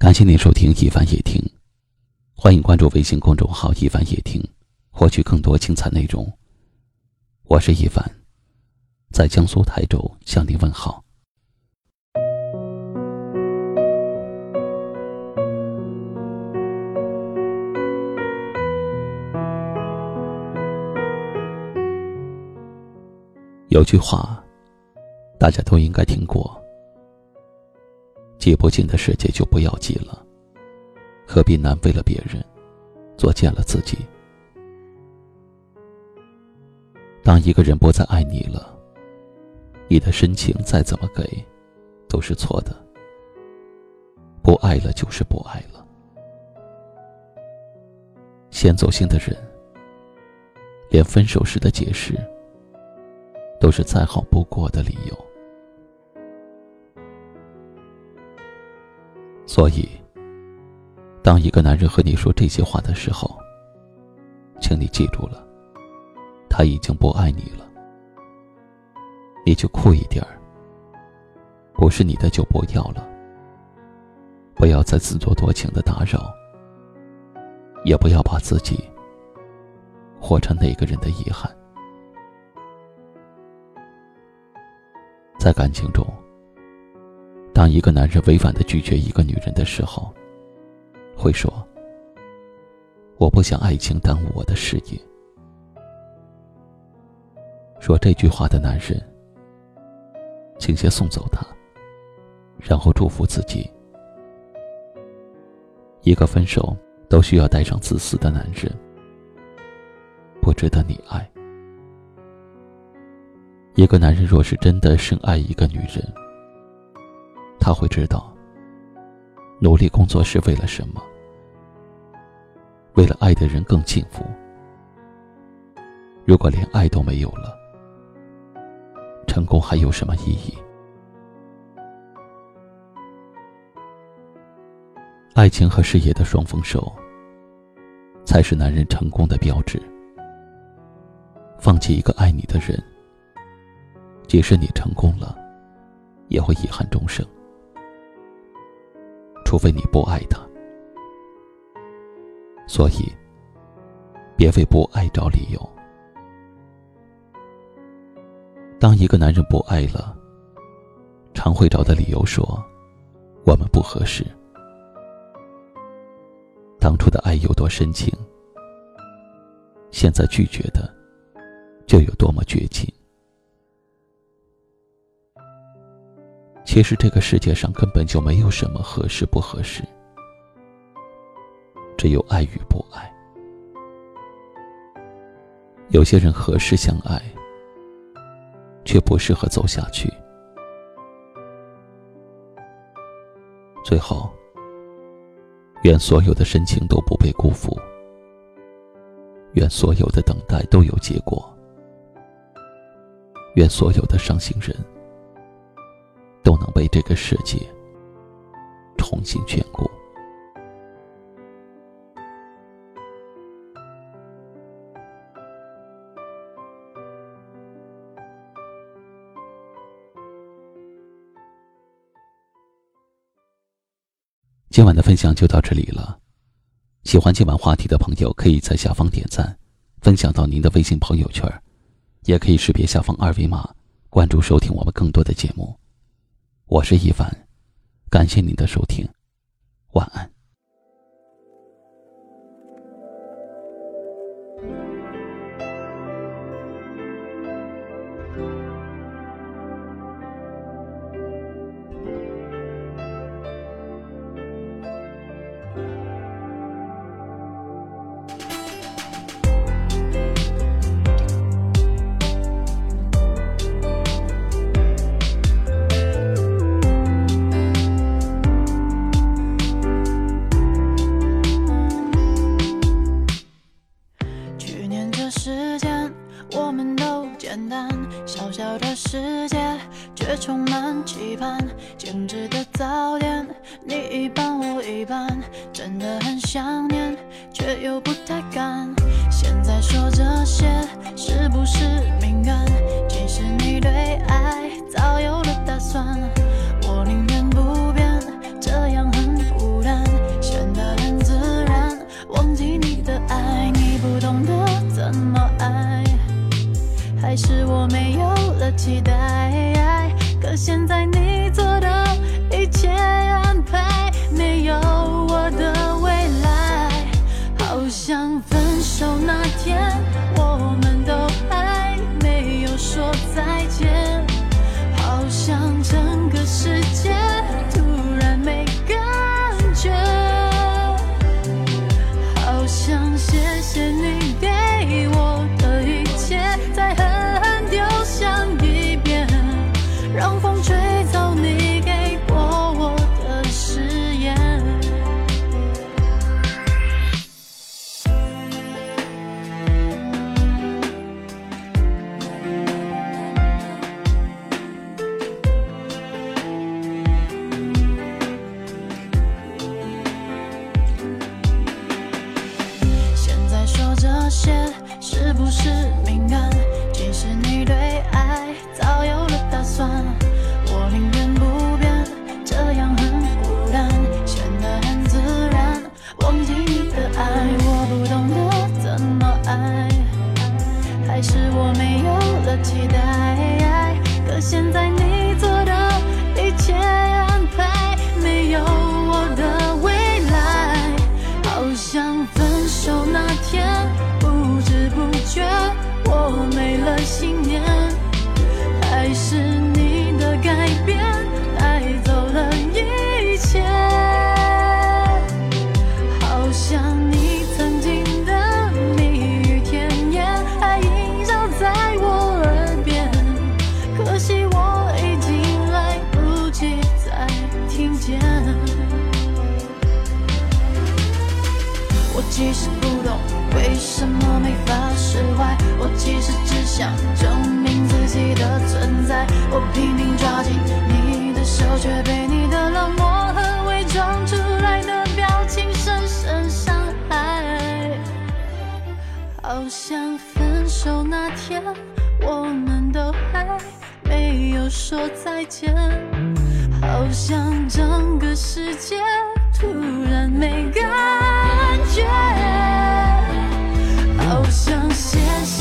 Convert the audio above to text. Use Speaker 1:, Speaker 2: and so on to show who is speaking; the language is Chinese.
Speaker 1: 感谢您收听一凡夜听，欢迎关注微信公众号一凡夜听，获取更多精彩内容。我是一凡，在江苏台州向您问好。有句话，大家都应该听过。记不进的世界就不要记了，何必难为了别人，作践了自己？当一个人不再爱你了，你的深情再怎么给，都是错的。不爱了就是不爱了。先走心的人，连分手时的解释，都是再好不过的理由。所以，当一个男人和你说这些话的时候，请你记住了，他已经不爱你了。你就酷一点儿，不是你的就不要了。不要再自作多情的打扰，也不要把自己活成那个人的遗憾。在感情中。当一个男人委婉的拒绝一个女人的时候，会说：“我不想爱情耽误我的事业。”说这句话的男人，请先送走他，然后祝福自己。一个分手都需要带上自私的男人，不值得你爱。一个男人若是真的深爱一个女人，他会知道，努力工作是为了什么？为了爱的人更幸福。如果连爱都没有了，成功还有什么意义？爱情和事业的双丰收，才是男人成功的标志。放弃一个爱你的人，即使你成功了，也会遗憾终生。除非你不爱他，所以别为不爱找理由。当一个男人不爱了，常会找的理由说我们不合适。当初的爱有多深情，现在拒绝的就有多么绝情。其实这个世界上根本就没有什么合适不合适，只有爱与不爱。有些人合适相爱，却不适合走下去。最后，愿所有的深情都不被辜负，愿所有的等待都有结果，愿所有的伤心人。都能被这个世界重新眷顾。今晚的分享就到这里了。喜欢今晚话题的朋友，可以在下方点赞，分享到您的微信朋友圈，也可以识别下方二维码关注收听我们更多的节目。我是一凡，感谢您的收听，晚安。
Speaker 2: 满期盼，精致的早点，你一半我一半，真的很想念，却又不太敢。现在说这些是不是敏感？其实你对爱早有了打算，期待。可现在你做的一切安排，没有我的未来，好像分手那天，不知不觉我没了信念，还是你的改变为什么没法释怀，我其实只想证明自己的存在。我拼命抓紧你的手，却被你的冷漠和伪装出来的表情深深伤害。好像分手那天，我们都还没有说再见，好像整个世界突然没感觉，好想歇歇